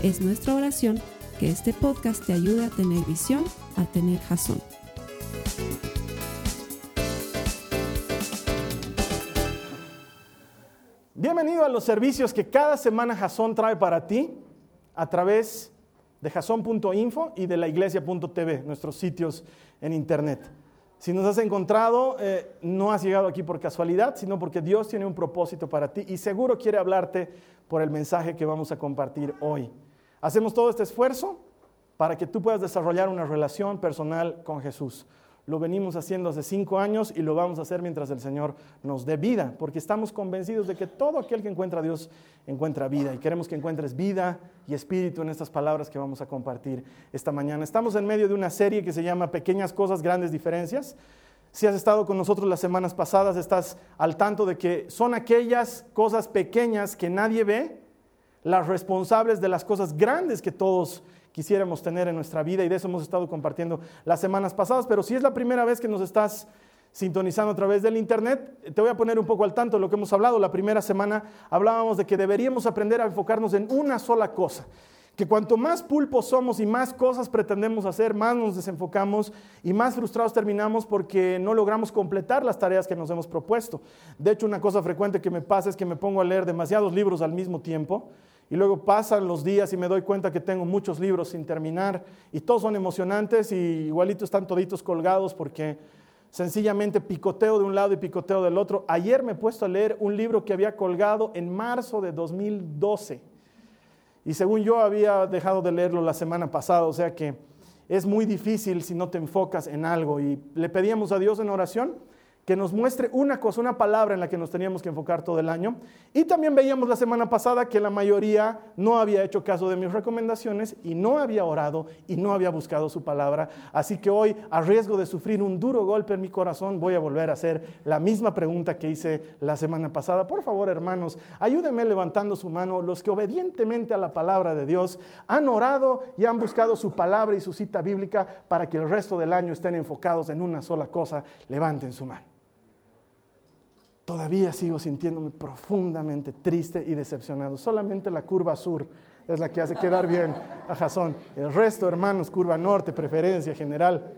Es nuestra oración que este podcast te ayude a tener visión, a tener jazón. Bienvenido a los servicios que cada semana Jason trae para ti a través de jason.info y de la iglesia.tv, nuestros sitios en internet. Si nos has encontrado, eh, no has llegado aquí por casualidad, sino porque Dios tiene un propósito para ti y seguro quiere hablarte por el mensaje que vamos a compartir hoy. Hacemos todo este esfuerzo para que tú puedas desarrollar una relación personal con Jesús. Lo venimos haciendo hace cinco años y lo vamos a hacer mientras el Señor nos dé vida, porque estamos convencidos de que todo aquel que encuentra a Dios encuentra vida y queremos que encuentres vida y espíritu en estas palabras que vamos a compartir esta mañana. Estamos en medio de una serie que se llama Pequeñas Cosas, Grandes Diferencias. Si has estado con nosotros las semanas pasadas, estás al tanto de que son aquellas cosas pequeñas que nadie ve, las responsables de las cosas grandes que todos quisiéramos tener en nuestra vida y de eso hemos estado compartiendo las semanas pasadas, pero si es la primera vez que nos estás sintonizando a través del internet, te voy a poner un poco al tanto de lo que hemos hablado. La primera semana hablábamos de que deberíamos aprender a enfocarnos en una sola cosa. Que cuanto más pulpos somos y más cosas pretendemos hacer, más nos desenfocamos y más frustrados terminamos porque no logramos completar las tareas que nos hemos propuesto. De hecho, una cosa frecuente que me pasa es que me pongo a leer demasiados libros al mismo tiempo y luego pasan los días y me doy cuenta que tengo muchos libros sin terminar. Y todos son emocionantes y igualitos están toditos colgados porque sencillamente picoteo de un lado y picoteo del otro. Ayer me he puesto a leer un libro que había colgado en marzo de 2012 y según yo había dejado de leerlo la semana pasada, o sea que es muy difícil si no te enfocas en algo. Y le pedíamos a Dios en oración que nos muestre una cosa, una palabra en la que nos teníamos que enfocar todo el año. Y también veíamos la semana pasada que la mayoría no había hecho caso de mis recomendaciones y no había orado y no había buscado su palabra. Así que hoy, a riesgo de sufrir un duro golpe en mi corazón, voy a volver a hacer la misma pregunta que hice la semana pasada. Por favor, hermanos, ayúdenme levantando su mano los que obedientemente a la palabra de Dios han orado y han buscado su palabra y su cita bíblica para que el resto del año estén enfocados en una sola cosa. Levanten su mano todavía sigo sintiéndome profundamente triste y decepcionado. Solamente la curva sur es la que hace quedar bien a Jasón. El resto, hermanos, curva norte, preferencia general.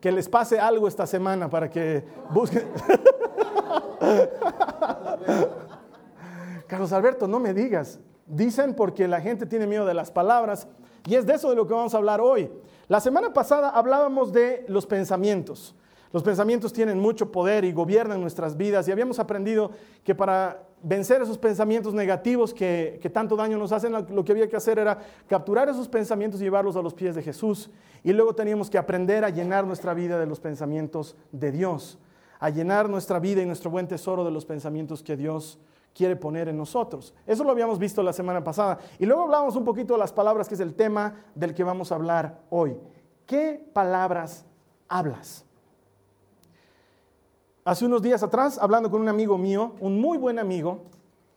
Que les pase algo esta semana para que busquen. Carlos Alberto, no me digas. Dicen porque la gente tiene miedo de las palabras. Y es de eso de lo que vamos a hablar hoy. La semana pasada hablábamos de los pensamientos. Los pensamientos tienen mucho poder y gobiernan nuestras vidas y habíamos aprendido que para vencer esos pensamientos negativos que, tanto daño nos hacen, lo que había que hacer era capturar esos pensamientos y llevarlos a los pies de Jesús. Y luego teníamos que aprender a llenar nuestra vida de los pensamientos de Dios, a llenar nuestra vida y nuestro buen tesoro de los pensamientos que Dios quiere poner en nosotros. Eso lo habíamos visto la semana pasada. Y luego hablábamos un poquito de las palabras, que es el tema del que vamos a hablar hoy. ¿Qué palabras hablas? Hace unos días atrás, hablando con un amigo mío, un muy buen amigo,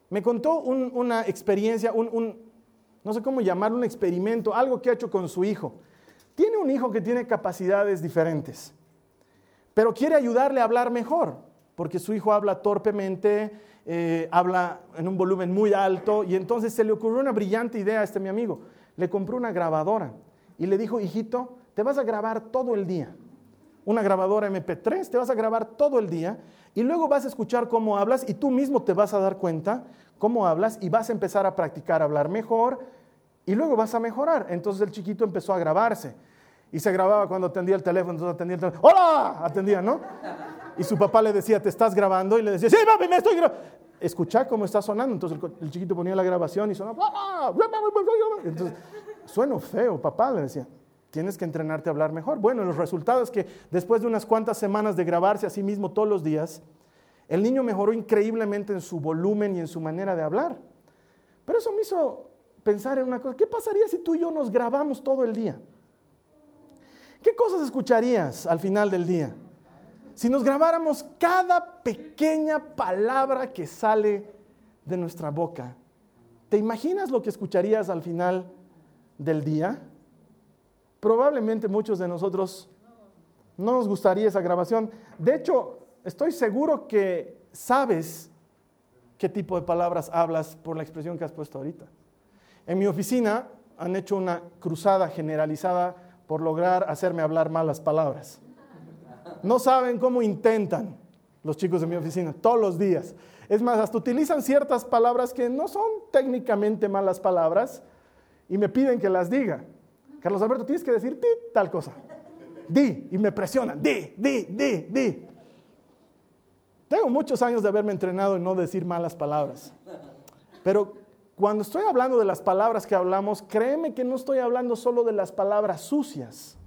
me contó una experiencia, no sé cómo llamarlo, un experimento, algo que ha hecho con su hijo. Tiene un hijo que tiene capacidades diferentes, pero quiere ayudarle a hablar mejor, porque su hijo habla torpemente, eh, habla en un volumen muy alto, y entonces se le ocurrió una brillante idea a este mi amigo. Le compró una grabadora y le dijo, hijito, te vas a grabar todo el día una grabadora MP3, te vas a grabar todo el día y luego vas a escuchar cómo hablas y tú mismo te vas a dar cuenta cómo hablas y vas a empezar a practicar hablar mejor y luego vas a mejorar. Entonces el chiquito empezó a grabarse y se grababa cuando atendía el teléfono, entonces atendía el teléfono, ¡hola! Atendía, ¿no? Y su papá le decía, ¿te estás grabando? Y le decía, sí, papi, me estoy grabando. Escucha cómo está sonando. Entonces el, chiquito ponía la grabación y sonaba, entonces, suena feo, papá, le decía tienes que entrenarte a hablar mejor. Bueno, los resultados es que después de unas cuantas semanas de grabarse a sí mismo todos los días, el niño mejoró increíblemente en su volumen y en su manera de hablar. Pero eso me hizo pensar en una cosa. ¿Qué pasaría si tú y yo nos grabamos todo el día? ¿Qué cosas escucharías al final del día? Si nos grabáramos cada pequeña palabra que sale de nuestra boca, ¿te imaginas lo que escucharías al final del día? Probablemente muchos de nosotros no nos gustaría esa grabación. De hecho, estoy seguro que sabes qué tipo de palabras hablas por la expresión que has puesto ahorita. En mi oficina han hecho una cruzada generalizada por lograr hacerme hablar malas palabras. No saben cómo intentan los chicos de mi oficina todos los días. Es más, hasta utilizan ciertas palabras que no son técnicamente malas palabras y me piden que las diga. Carlos Alberto, tienes que decir tal cosa. Di, y me presionan. Di, di, di, di. Tengo muchos años de haberme entrenado en no decir malas palabras. Pero cuando estoy hablando de las palabras que hablamos, créeme que no estoy hablando solo de las palabras sucias,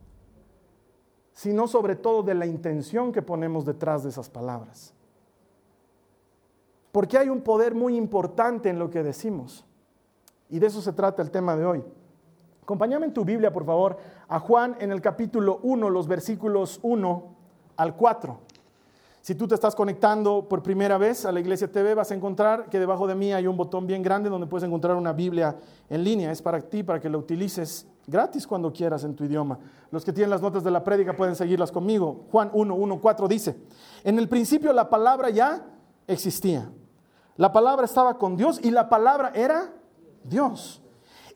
sino sobre todo de la intención que ponemos detrás de esas palabras. Porque hay un poder muy importante en lo que decimos. Y de eso se trata el tema de hoy. Acompáñame en tu Biblia, por favor, a Juan en el capítulo 1, los versículos 1 al 4. Si tú te estás conectando por primera vez a la Iglesia TV, vas a encontrar que debajo de mí hay un botón bien grande donde puedes encontrar una Biblia en línea. Es para ti, para que la utilices gratis cuando quieras en tu idioma. Los que tienen las notas de la prédica pueden seguirlas conmigo. Juan 1, 1, 4 dice, en el principio la palabra ya existía. La palabra estaba con Dios y la palabra era Dios.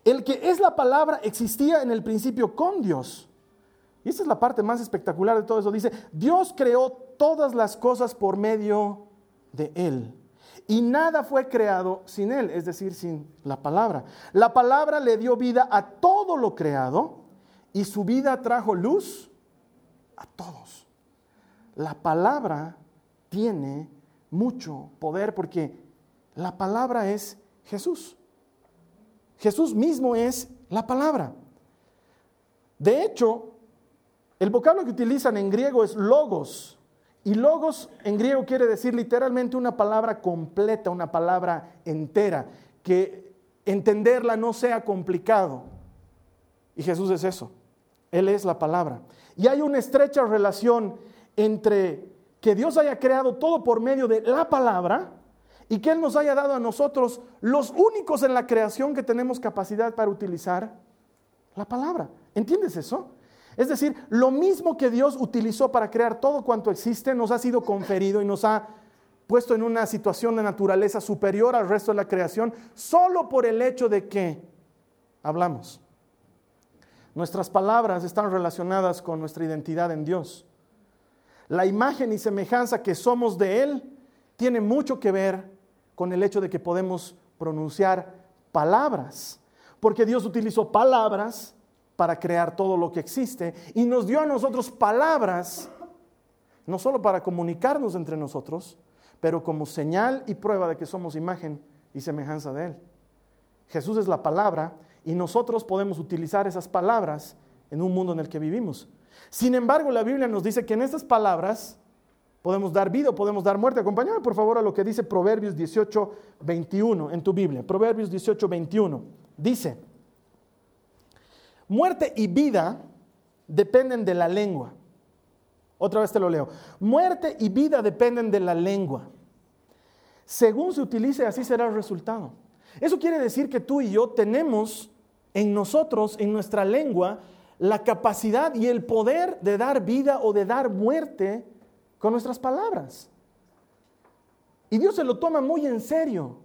El que es la palabra existía en el principio con Dios. Y esta es la parte más espectacular de todo eso. Dice, Dios creó todas las cosas por medio de Él. Y nada fue creado sin Él, es decir, sin la palabra. La palabra le dio vida a todo lo creado y su vida trajo luz a todos. La palabra tiene mucho poder porque la palabra es Jesús. Jesús mismo es la palabra. De hecho, el vocablo que utilizan en griego es logos. Y logos en griego quiere decir literalmente una palabra completa, una palabra entera, que entenderla no sea complicado. Y Jesús es eso. Él es la palabra. Y hay una estrecha relación entre que Dios haya creado todo por medio de la palabra y que Él nos haya dado a nosotros los únicos en la creación que tenemos capacidad para utilizar la palabra. ¿Entiendes eso? Es decir, lo mismo que Dios utilizó para crear todo cuanto existe nos ha sido conferido y nos ha puesto en una situación de naturaleza superior al resto de la creación solo por el hecho de que hablamos. Nuestras palabras están relacionadas con nuestra identidad en Dios. La imagen y semejanza que somos de Él tiene mucho que ver con el hecho de que podemos pronunciar palabras, porque Dios utilizó palabras para crear todo lo que existe y nos dio a nosotros palabras, no solo para comunicarnos entre nosotros, pero como señal y prueba de que somos imagen y semejanza de Él. Jesús es la palabra y nosotros podemos utilizar esas palabras en un mundo en el que vivimos. Sin embargo, la Biblia nos dice que en estas palabras Podemos dar vida o podemos dar muerte. Acompáñame por favor a lo que dice Proverbios 18, 21 en tu Biblia. Proverbios 18, 21. Dice, muerte y vida dependen de la lengua. Otra vez te lo leo. Muerte y vida dependen de la lengua. Según se utilice, así será el resultado. Eso quiere decir que tú y yo tenemos en nosotros, en nuestra lengua, la capacidad y el poder de dar vida o de dar muerte con nuestras palabras. Y Dios se lo toma muy en serio.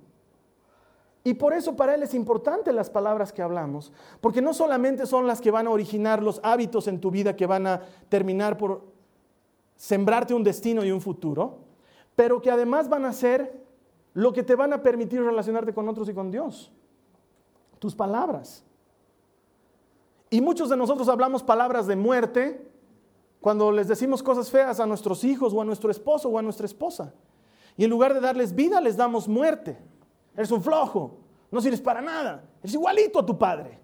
Y por eso para Él es importante las palabras que hablamos, porque no solamente son las que van a originar los hábitos en tu vida que van a terminar por sembrarte un destino y un futuro, pero que además van a ser lo que te van a permitir relacionarte con otros y con Dios. Tus palabras. Y muchos de nosotros hablamos palabras de muerte, cuando les decimos cosas feas a nuestros hijos o a nuestro esposo o a nuestra esposa. Y en lugar de darles vida, les damos muerte. Eres un flojo, no sirves para nada, eres igualito a tu padre.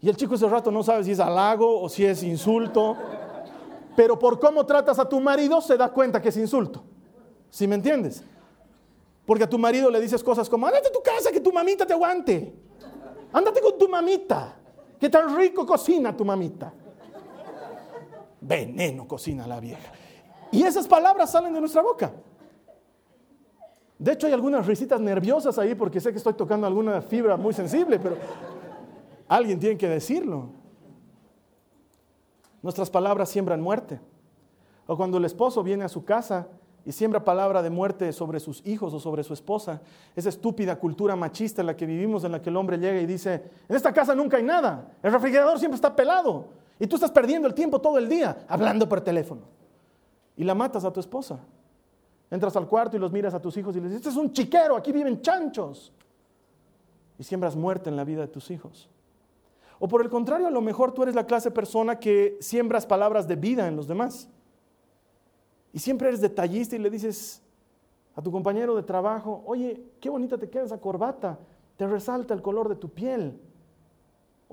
Y el chico ese rato no sabe si es halago o si es insulto, pero por cómo tratas a tu marido se da cuenta que es insulto. ¿Sí me entiendes? Porque a tu marido le dices cosas como, ándate a tu casa que tu mamita te aguante. Ándate con tu mamita. Que tan rico cocina tu mamita. Veneno cocina la vieja. Y esas palabras salen de nuestra boca. De hecho, hay algunas risitas nerviosas ahí porque sé que estoy tocando alguna fibra muy sensible, pero alguien tiene que decirlo. Nuestras palabras siembran muerte. O cuando el esposo viene a su casa y siembra palabra de muerte sobre sus hijos o sobre su esposa, esa estúpida cultura machista en la que vivimos, en la que el hombre llega y dice, en esta casa nunca hay nada, el refrigerador siempre está pelado y tú estás perdiendo el tiempo todo el día hablando por teléfono. Y la matas a tu esposa. Entras al cuarto y los miras a tus hijos y les dices, este es un chiquero, aquí viven chanchos. Y siembras muerte en la vida de tus hijos. O por el contrario, a lo mejor tú eres la clase de persona que siembras palabras de vida en los demás. Y siempre eres detallista y le dices a tu compañero de trabajo, oye, qué bonita te queda esa corbata, te resalta el color de tu piel.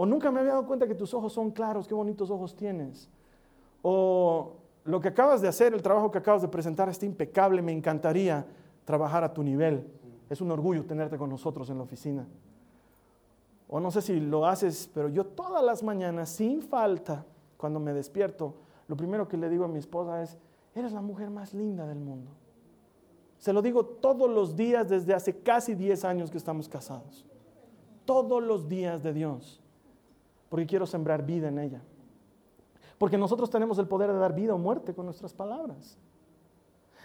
O nunca me había dado cuenta que tus ojos son claros, qué bonitos ojos tienes. O lo que acabas de hacer, el trabajo que acabas de presentar está impecable, me encantaría trabajar a tu nivel. Es un orgullo tenerte con nosotros en la oficina. O no sé si lo haces, pero yo todas las mañanas, sin falta, cuando me despierto, lo primero que le digo a mi esposa es, eres la mujer más linda del mundo. Se lo digo todos los días desde hace casi 10 años que estamos casados. Todos los días de Dios. Porque quiero sembrar vida en ella. Porque nosotros tenemos el poder de dar vida o muerte con nuestras palabras.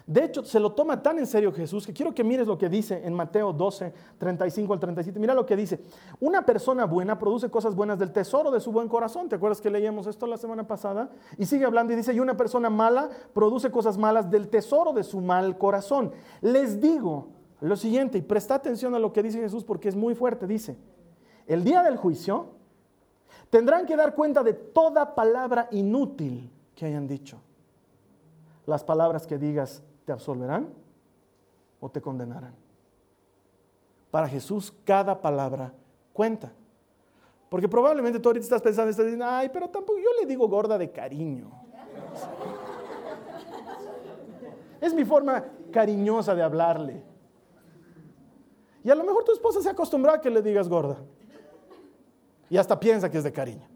De hecho, se lo toma tan en serio Jesús que quiero que mires lo que dice en Mateo 12, 35 al 37. Mira lo que dice. Una persona buena produce cosas buenas del tesoro de su buen corazón. ¿Te acuerdas que leíamos esto la semana pasada? Y sigue hablando y dice, y una persona mala produce cosas malas del tesoro de su mal corazón. Les digo lo siguiente, y presta atención a lo que dice Jesús porque es muy fuerte. Dice, el día del juicio Tendrán que dar cuenta de toda palabra inútil que hayan dicho. Las palabras que digas te absolverán o te condenarán. Para Jesús cada palabra cuenta. Porque probablemente tú ahorita estás pensando, estás diciendo, ay, pero tampoco yo le digo gorda de cariño. Es mi forma cariñosa de hablarle. Y a lo mejor tu esposa se acostumbra a que le digas gorda y hasta piensa que es de cariño.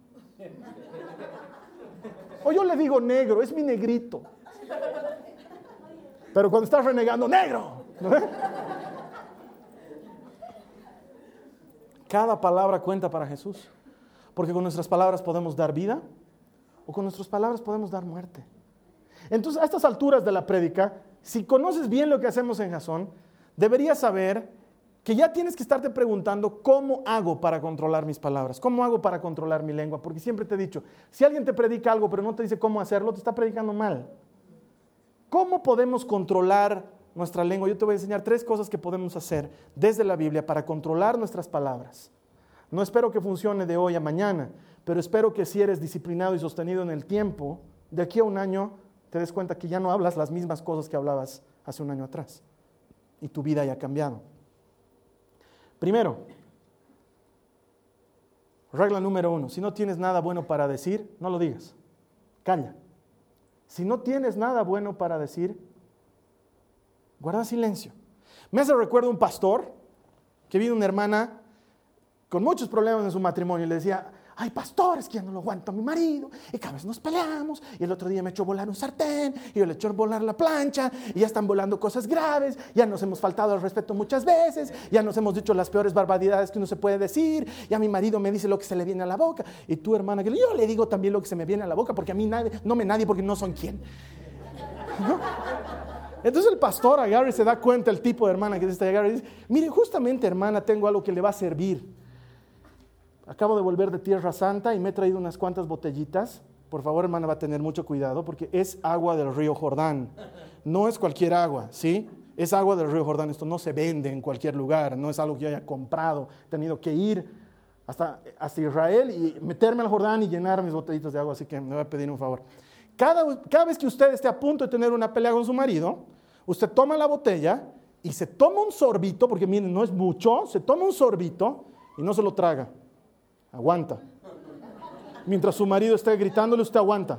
O yo le digo negro, es mi negrito. Pero cuando estás renegando, negro. Cada palabra cuenta para Jesús. Porque con nuestras palabras podemos dar vida o con nuestras palabras podemos dar muerte. Entonces, a estas alturas de la prédica, si conoces bien lo que hacemos en Jasón, deberías saber que ya tienes que estarte preguntando cómo hago para controlar mis palabras, cómo hago para controlar mi lengua, porque siempre te he dicho, si alguien te predica algo pero no te dice cómo hacerlo, te está predicando mal. ¿Cómo podemos controlar nuestra lengua? Yo te voy a enseñar tres cosas que podemos hacer desde la Biblia para controlar nuestras palabras. No espero que funcione de hoy a mañana, pero espero que si eres disciplinado y sostenido en el tiempo, de aquí a un año te des cuenta que ya no hablas las mismas cosas que hablabas hace un año atrás y tu vida haya cambiado. Primero, regla número uno, si no tienes nada bueno para decir, no lo digas, calla. Si no tienes nada bueno para decir, guarda silencio. Me hace recuerdo un pastor que vino una hermana con muchos problemas en su matrimonio y le decía, ay pastores, que ya no lo aguanto a mi marido, y cada vez nos peleamos, y el otro día me echó volar un sartén, y yo le echó volar la plancha, y ya están volando cosas graves, ya nos hemos faltado al respeto muchas veces, ya nos hemos dicho las peores barbaridades que uno se puede decir, ya mi marido me dice lo que se le viene a la boca, y tu hermana, que yo le digo también lo que se me viene a la boca, porque a mí nadie, no me nadie porque no son quién. Entonces el pastor agarra y se da cuenta el tipo de hermana que es esta agarra y dice, mire, justamente hermana, tengo algo que le va a servir. Acabo de volver de Tierra Santa y me he traído unas cuantas botellitas. Por favor, hermana, va a tener mucho cuidado porque es agua del río Jordán. No es cualquier agua, ¿sí? Es agua del río Jordán. Esto no se vende en cualquier lugar, no es algo que yo haya comprado. He tenido que ir hasta, hasta Israel y meterme al Jordán y llenar mis botellitas de agua, así que me voy a pedir un favor. Cada, cada vez que usted esté a punto de tener una pelea con su marido, usted toma la botella y se toma un sorbito, porque miren, no es mucho, se toma un sorbito y no se lo traga Aguanta. Mientras su marido esté gritándole, usted aguanta.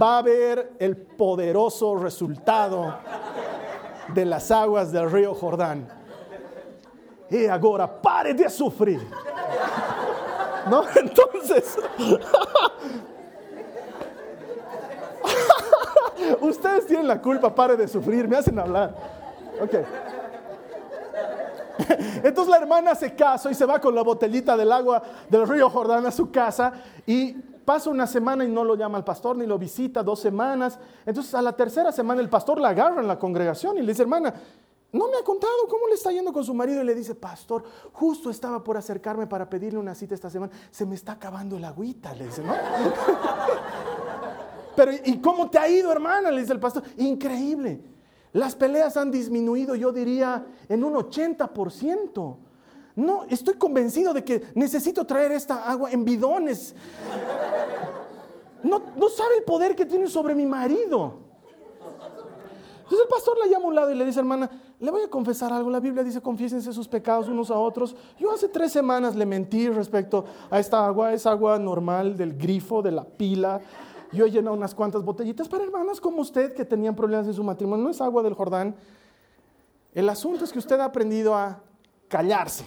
Va a ver el poderoso resultado de las aguas del río Jordán. Y ahora pare de sufrir. ¿No? Entonces, ustedes tienen la culpa, pare de sufrir, me hacen hablar. Ok. Entonces la hermana se casa y se va con la botellita del agua del río Jordán a su casa y pasa una semana y no lo llama al pastor ni lo visita, dos semanas. Entonces a la tercera semana el pastor la agarra en la congregación y le dice, hermana, no me ha contado cómo le está yendo con su marido y le dice, pastor, justo estaba por acercarme para pedirle una cita esta semana, se me está acabando el agüita, le dice, ¿no? Pero ¿y cómo te ha ido, hermana? Le dice el pastor, increíble. Las peleas han disminuido, yo diría, en un 80%. No, estoy convencido de que necesito traer esta agua en bidones. No, sabe el poder que tiene sobre mi marido. Entonces el pastor la llama a un lado y le dice, hermana, le voy a confesar algo. La Biblia dice, confiésense sus pecados unos a otros. Yo hace tres semanas le mentí respecto a esta agua. Es agua normal del grifo, de la pila. Yo he llenado unas cuantas botellitas para hermanas como usted que tenían problemas en su matrimonio. No es agua del Jordán. El asunto es que usted ha aprendido a callarse.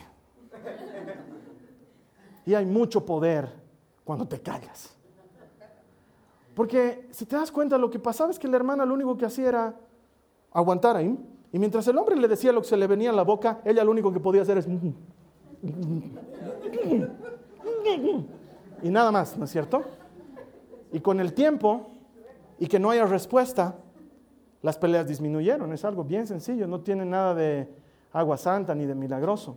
Y hay mucho poder cuando te callas. Porque si te das cuenta, lo que pasaba es que la hermana lo único que hacía era aguantar ahí. Y mientras el hombre le decía lo que se le venía en la boca, ella lo único que podía hacer es... Y nada más, ¿no es cierto? Y con el tiempo y que no haya respuesta, las peleas disminuyeron. Es algo bien sencillo, no tiene nada de agua santa ni de milagroso.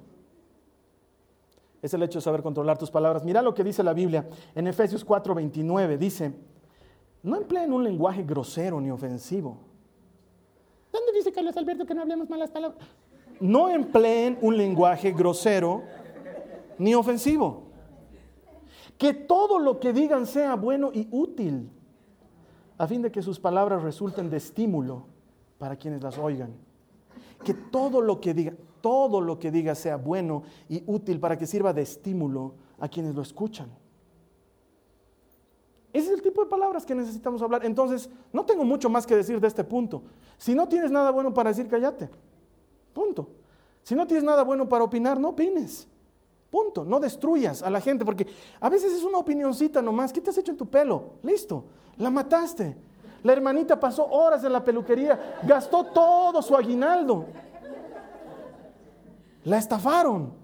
Es el hecho de saber controlar tus palabras. Mira lo que dice la Biblia en Efesios 4:29. Dice, no empleen un lenguaje grosero ni ofensivo. ¿Dónde dice Carlos Alberto que no hablemos malas palabras? No empleen un lenguaje grosero ni ofensivo. Que todo lo que digan sea bueno y útil, a fin de que sus palabras resulten de estímulo para quienes las oigan. Que todo lo que diga, todo lo que diga sea bueno y útil para que sirva de estímulo a quienes lo escuchan. Ese es el tipo de palabras que necesitamos hablar. Entonces, no tengo mucho más que decir de este punto. Si no tienes nada bueno para decir, cállate. Punto. Si no tienes nada bueno para opinar, no opines. Punto. No destruyas a la gente, porque a veces es una opinioncita nomás. ¿Qué te has hecho en tu pelo? Listo. La mataste. La hermanita pasó horas en la peluquería, gastó todo su aguinaldo. La estafaron.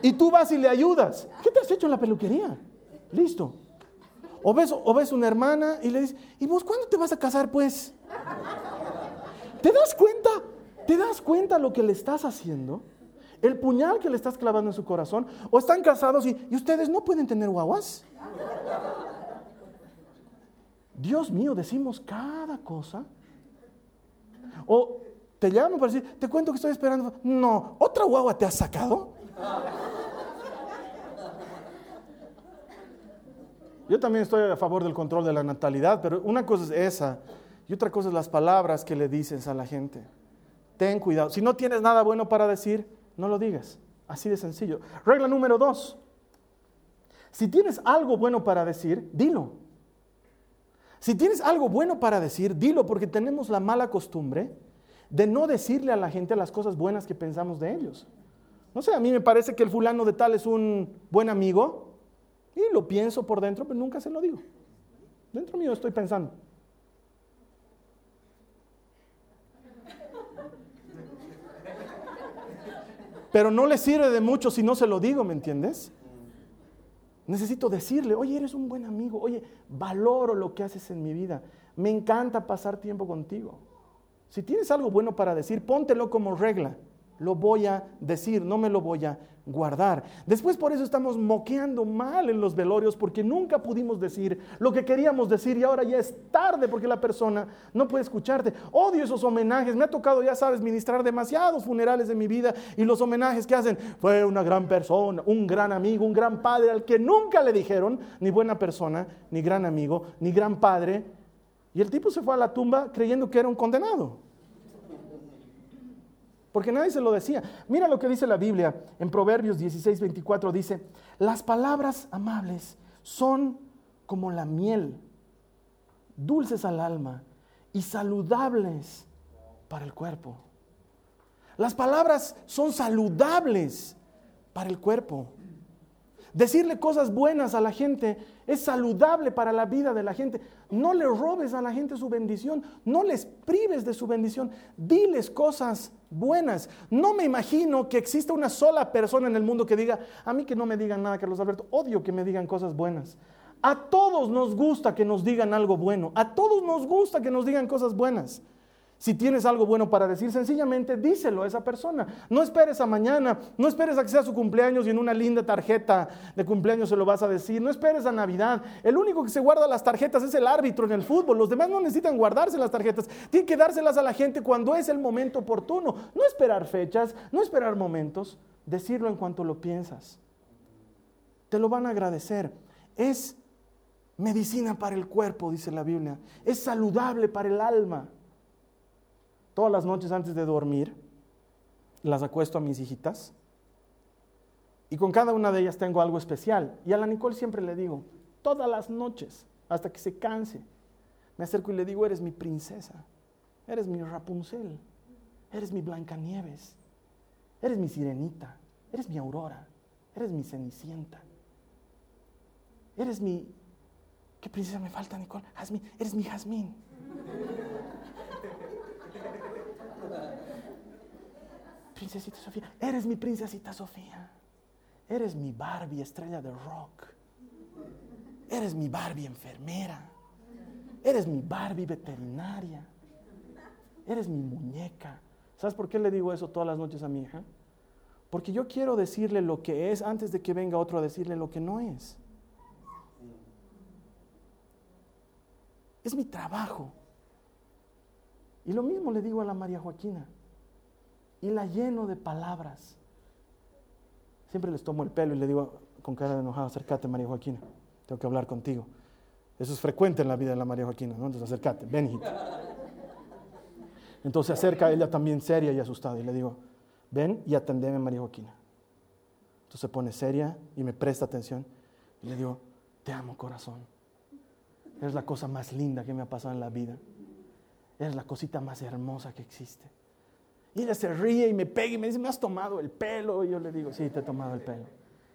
Y tú vas y le ayudas. ¿Qué te has hecho en la peluquería? Listo. O ves, o ves una hermana y le dices, ¿y vos cuándo te vas a casar pues? ¿Te das cuenta? ¿Te das cuenta lo que le estás haciendo? El puñal que le estás clavando en su corazón, o están casados y, ustedes no pueden tener guaguas. Dios mío, decimos cada cosa. O te llamo para decir, te cuento que estoy esperando. No, ¿otra guagua te has sacado? Yo también estoy a favor del control de la natalidad, pero una cosa es esa y otra cosa es las palabras que le dices a la gente. Ten cuidado. Si no tienes nada bueno para decir, no lo digas. Así de sencillo. Regla número dos. Si tienes algo bueno para decir, dilo. Si tienes algo bueno para decir, dilo porque tenemos la mala costumbre de no decirle a la gente las cosas buenas que pensamos de ellos. No sé, a mí me parece que el fulano de tal es un buen amigo y lo pienso por dentro, pero nunca se lo digo. Dentro mío estoy pensando. Pero no le sirve de mucho si no se lo digo, ¿me entiendes? Necesito decirle, oye, eres un buen amigo, oye, valoro lo que haces en mi vida, me encanta pasar tiempo contigo. Si tienes algo bueno para decir, póntelo como regla lo voy a decir, no me lo voy a guardar. Después por eso estamos moqueando mal en los velorios porque nunca pudimos decir lo que queríamos decir y ahora ya es tarde porque la persona no puede escucharte. Odio esos homenajes, me ha tocado, ya sabes, ministrar demasiados funerales de mi vida y los homenajes que hacen, fue una gran persona, un gran amigo, un gran padre al que nunca le dijeron ni buena persona, ni gran amigo, ni gran padre. Y el tipo se fue a la tumba creyendo que era un condenado porque nadie se lo decía. Mira lo que dice la Biblia en Proverbios 16, 24, dice, las palabras amables son como la miel, dulces al alma y saludables para el cuerpo. Las palabras son saludables para el cuerpo. Decirle cosas buenas a la gente es saludable para la vida de la gente. No le robes a la gente su bendición, no les prives de su bendición, diles cosas buenas. No me imagino que exista una sola persona en el mundo que diga, a mí que no me digan nada, Carlos Alberto, odio que me digan cosas buenas. A todos nos gusta que nos digan algo bueno, a todos nos gusta que nos digan cosas buenas. Si tienes algo bueno para decir, sencillamente díselo a esa persona. No esperes a mañana, no esperes a que sea su cumpleaños y en una linda tarjeta de cumpleaños se lo vas a decir. No esperes a Navidad. El único que se guarda las tarjetas es el árbitro en el fútbol. Los demás no necesitan guardarse las tarjetas. Tienen que dárselas a la gente cuando es el momento oportuno. No esperar fechas, no esperar momentos. Decirlo en cuanto lo piensas. Te lo van a agradecer. Es medicina para el cuerpo, dice la Biblia. Es saludable para el alma. Todas las noches antes de dormir, las acuesto a mis hijitas. Y con cada una de ellas tengo algo especial. Y a la Nicole siempre le digo, todas las noches, hasta que se canse, me acerco y le digo, eres mi princesa, eres mi Rapunzel, eres mi Blancanieves, eres mi sirenita, eres mi aurora, eres mi cenicienta, eres mi... ¿Qué princesa me falta, Nicole? Jazmín, eres mi jazmín. Princesita Sofía, eres mi princesita Sofía. Eres mi Barbie estrella de rock. Eres mi Barbie enfermera. Eres mi Barbie veterinaria. Eres mi muñeca. ¿Sabes por qué le digo eso todas las noches a mi hija? Porque yo quiero decirle lo que es antes de que venga otro a decirle lo que no es. Es mi trabajo. Y lo mismo le digo a la María Joaquina. Y la lleno de palabras. Siempre les tomo el pelo y le digo con cara de enojado, acércate María Joaquina, tengo que hablar contigo. Eso es frecuente en la vida de la María Joaquina, ¿no? Entonces acércate, ven. Entonces se acerca ella también seria y asustada y le digo, ven y atendeme María Joaquina. Entonces se pone seria y me presta atención y le digo, te amo corazón. Es la cosa más linda que me ha pasado en la vida. Eres la cosita más hermosa que existe. Y ella se ríe y me pega y me dice, ¿me has tomado el pelo? Y yo le digo, sí, te he tomado el pelo.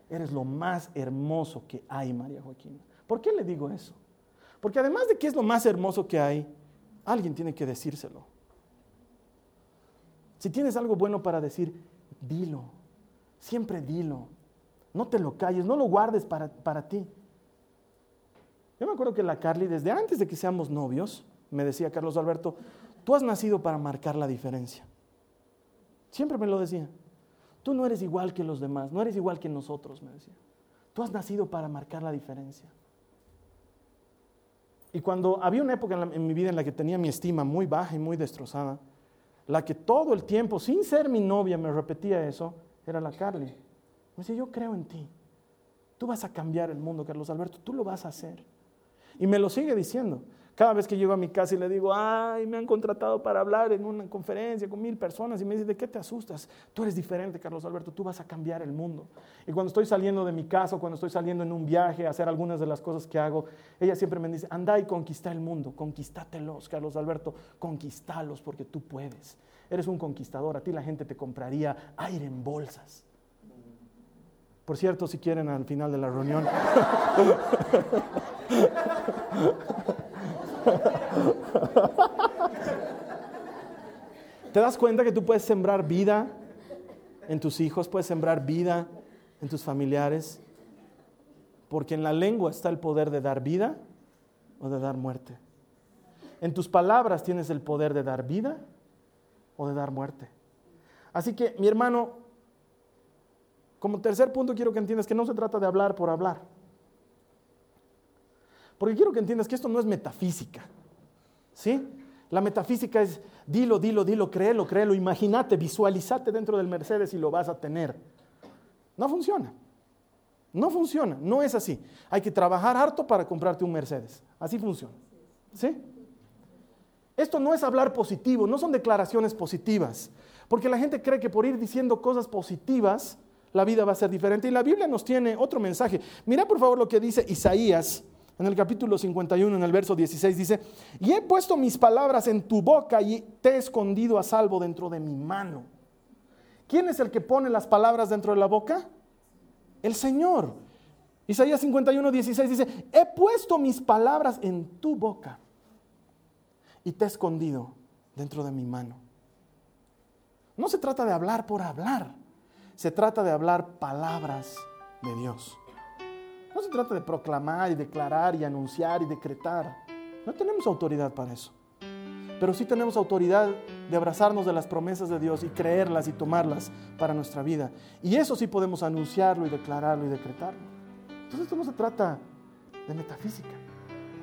Eres lo más hermoso que hay, María Joaquina. ¿Por qué le digo eso? Porque además de que es lo más hermoso que hay, alguien tiene que decírselo. Si tienes algo bueno para decir, dilo. Siempre dilo. No te lo calles, no lo guardes para, para ti. Yo me acuerdo que la Carly, desde antes de que seamos novios, me decía Carlos Alberto, tú has nacido para marcar la diferencia. Siempre me lo decía. Tú no eres igual que los demás, no eres igual que nosotros, me decía. Tú has nacido para marcar la diferencia. Y cuando había una época en, mi vida en la que tenía mi estima muy baja y muy destrozada, la que todo el tiempo, sin ser mi novia, me repetía eso, era la Carly. Me decía, yo creo en ti. Tú vas a cambiar el mundo, Carlos Alberto, tú lo vas a hacer. Y me lo sigue diciendo. Cada vez que llego a mi casa y le digo, ay, me han contratado para hablar en una conferencia con mil personas y me dice, ¿de qué te asustas? Tú eres diferente, Carlos Alberto, tú vas a cambiar el mundo. Y cuando estoy saliendo de mi casa, cuando estoy saliendo en un viaje a hacer algunas de las cosas que hago, ella siempre me dice, anda y conquista el mundo, conquistátelos, Carlos Alberto, conquistálos porque tú puedes. Eres un conquistador, a ti la gente te compraría aire en bolsas. Por cierto, si quieren al final de la reunión. ¿Te das cuenta que tú puedes sembrar vida en tus hijos, puedes sembrar vida en tus familiares? Porque en la lengua está el poder de dar vida o de dar muerte. En tus palabras tienes el poder de dar vida o de dar muerte. Así que, mi hermano, como tercer punto quiero que entiendas que no se trata de hablar por hablar. Porque quiero que entiendas que esto no es metafísica. ¿Sí? La metafísica es dilo, dilo, dilo, créelo, créelo, imagínate, visualizate dentro del Mercedes y lo vas a tener. No funciona. No funciona, no es así. Hay que trabajar harto para comprarte un Mercedes. Así funciona. ¿Sí? Esto no es hablar positivo, no son declaraciones positivas. Porque la gente cree que por ir diciendo cosas positivas, la vida va a ser diferente. Y la Biblia nos tiene otro mensaje. Mira por favor lo que dice Isaías en el capítulo 51, en el verso 16 dice, y he puesto mis palabras en tu boca y te he escondido a salvo dentro de mi mano. ¿Quién es el que pone las palabras dentro de la boca? El Señor. Isaías 51, 16 dice, he puesto mis palabras en tu boca y te he escondido dentro de mi mano. No se trata de hablar por hablar, se trata de hablar palabras de Dios. No se trata de proclamar y declarar y anunciar y decretar. No tenemos autoridad para eso. Pero sí tenemos autoridad de abrazarnos de las promesas de Dios y creerlas y tomarlas para nuestra vida. Y eso sí podemos anunciarlo y declararlo y decretarlo. Entonces esto no se trata de metafísica.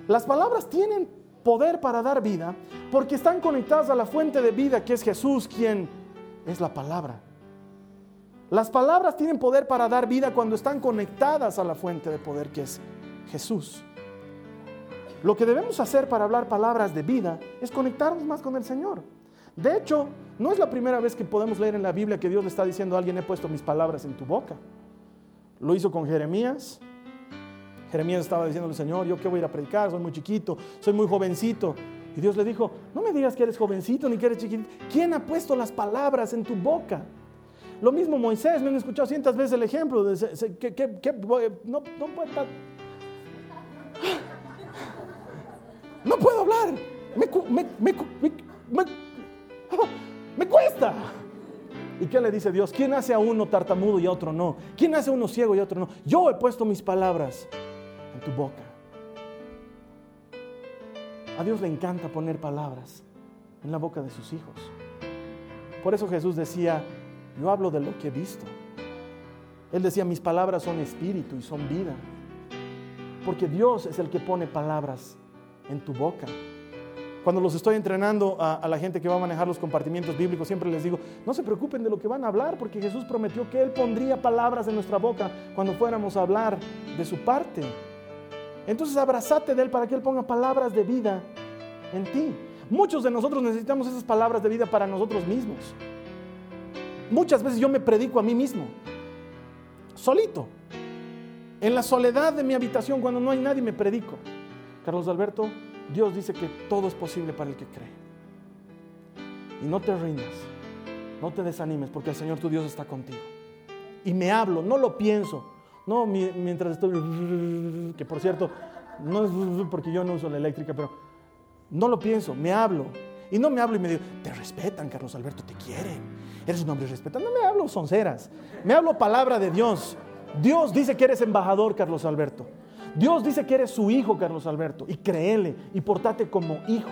Las palabras tienen poder para dar vida porque están conectadas a la fuente de vida que es Jesús, quien es la palabra. Las palabras tienen poder para dar vida cuando están conectadas a la fuente de poder que es Jesús. Lo que debemos hacer para hablar palabras de vida es conectarnos más con el Señor. De hecho, no es la primera vez que podemos leer en la Biblia que Dios le está diciendo a alguien, he puesto mis palabras en tu boca. Lo hizo con Jeremías. Jeremías estaba diciendo al Señor, yo qué voy a ir a predicar, soy muy chiquito, soy muy jovencito. Y Dios le dijo, no me digas que eres jovencito ni que eres chiquito. ¿Quién ha puesto las palabras en tu boca? Lo mismo Moisés, me han escuchado cientas veces el ejemplo de no, puedo, no puedo hablar, me, cuesta. ¿Y qué le dice Dios? ¿Quién hace a uno tartamudo y a otro no? ¿Quién hace a uno ciego y a otro no? Yo he puesto mis palabras en tu boca. A Dios le encanta poner palabras en la boca de sus hijos. Por eso Jesús decía, yo hablo de lo que he visto. Él decía, mis palabras son espíritu y son vida. Porque Dios es el que pone palabras en tu boca. Cuando los estoy entrenando a, la gente que va a manejar los compartimientos bíblicos, siempre les digo, no se preocupen de lo que van a hablar, porque Jesús prometió que Él pondría palabras en nuestra boca cuando fuéramos a hablar de su parte. Entonces abrazate de Él para que Él ponga palabras de vida en ti. Muchos de nosotros necesitamos esas palabras de vida para nosotros mismos. Muchas veces yo me predico a mí mismo, solito, en la soledad de mi habitación cuando no hay nadie me predico. Carlos Alberto, Dios dice que todo es posible para el que cree. Y no te rindas, no te desanimes porque el Señor tu Dios está contigo. Y me hablo, no lo pienso, no mientras estoy, que por cierto, no es porque yo no uso la eléctrica, pero no lo pienso, me hablo. Y no me hablo y me digo, te respetan, Carlos Alberto, Eres un hombre respetado. No me hablo sonceras. Me hablo palabra de Dios. Dios dice que eres embajador, Carlos Alberto. Dios dice que eres su hijo, Carlos Alberto. Y créele y portate como hijo.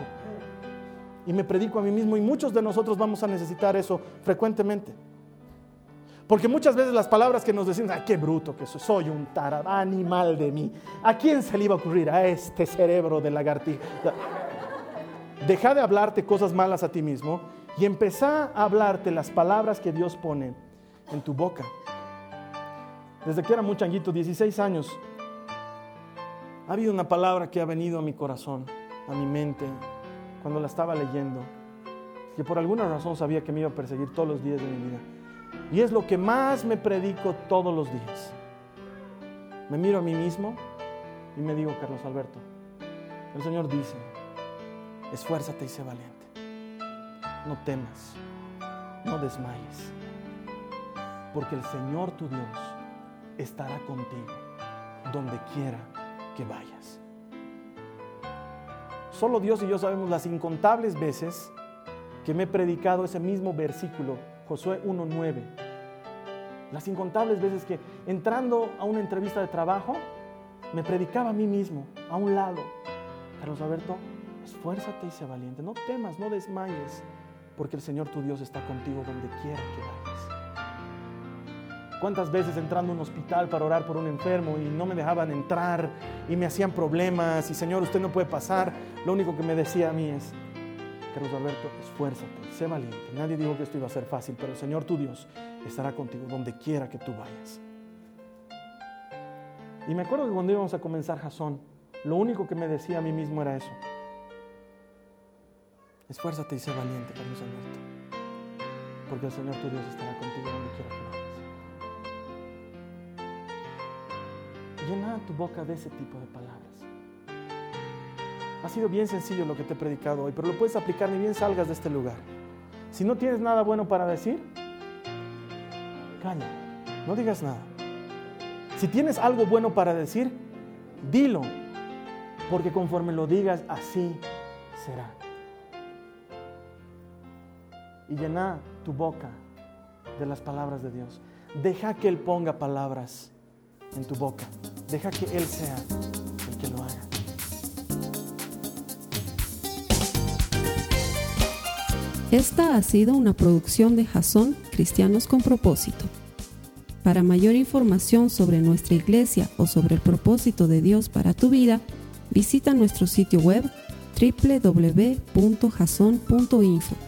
Y me predico a mí mismo y muchos de nosotros vamos a necesitar eso frecuentemente. Porque muchas veces las palabras que nos decimos, ¡ay, qué bruto que soy! Soy un tarado, animal de mí. ¿A quién se le iba a ocurrir? A este cerebro de lagartija. Deja de hablarte cosas malas a ti mismo y empezá a hablarte las palabras que Dios pone en tu boca. Desde que era muy changuito, 16 años, ha habido una palabra que ha venido a mi corazón, a mi mente, cuando la estaba leyendo, que por alguna razón sabía que me iba a perseguir todos los días de mi vida. Y es lo que más me predico todos los días. Me miro a mí mismo y me digo, Carlos Alberto, el Señor dice, esfuérzate y sé valiente no temas, no desmayes, porque el Señor tu Dios estará contigo donde quiera que vayas. Solo Dios y yo sabemos las incontables veces que me he predicado ese mismo versículo, Josué 1.9. Las incontables veces que entrando a una entrevista de trabajo, me predicaba a mí mismo, a un lado. Carlos Alberto, esfuérzate y sé valiente, no temas, no desmayes, porque el Señor tu Dios está contigo donde quiera que vayas. ¿Cuántas veces entrando a un hospital para orar por un enfermo y no me dejaban entrar y me hacían problemas y Señor, usted no puede pasar? Lo único que me decía a mí es, Carlos Alberto, esfuérzate, sé valiente. Nadie dijo que esto iba a ser fácil, pero el Señor tu Dios estará contigo donde quiera que tú vayas. Y me acuerdo que cuando íbamos a comenzar Jasón, lo único que me decía a mí mismo era eso. Esfuérzate y sé valiente, Carlos Alberto. Porque el Señor tu Dios estará contigo donde quiera que vayas. Llena tu boca de ese tipo de palabras. Ha sido bien sencillo lo que te he predicado hoy, pero lo puedes aplicar ni bien salgas de este lugar. Si no tienes nada bueno para decir, calla, no digas nada. Si tienes algo bueno para decir, dilo, porque conforme lo digas, así será. Y llena tu boca de las palabras de Dios. Deja que Él ponga palabras en tu boca. Deja que Él sea el que lo haga. Esta ha sido una producción de Jason Cristianos con Propósito. Para mayor información sobre nuestra iglesia o sobre el propósito de Dios para tu vida, visita nuestro sitio web www.jason.info.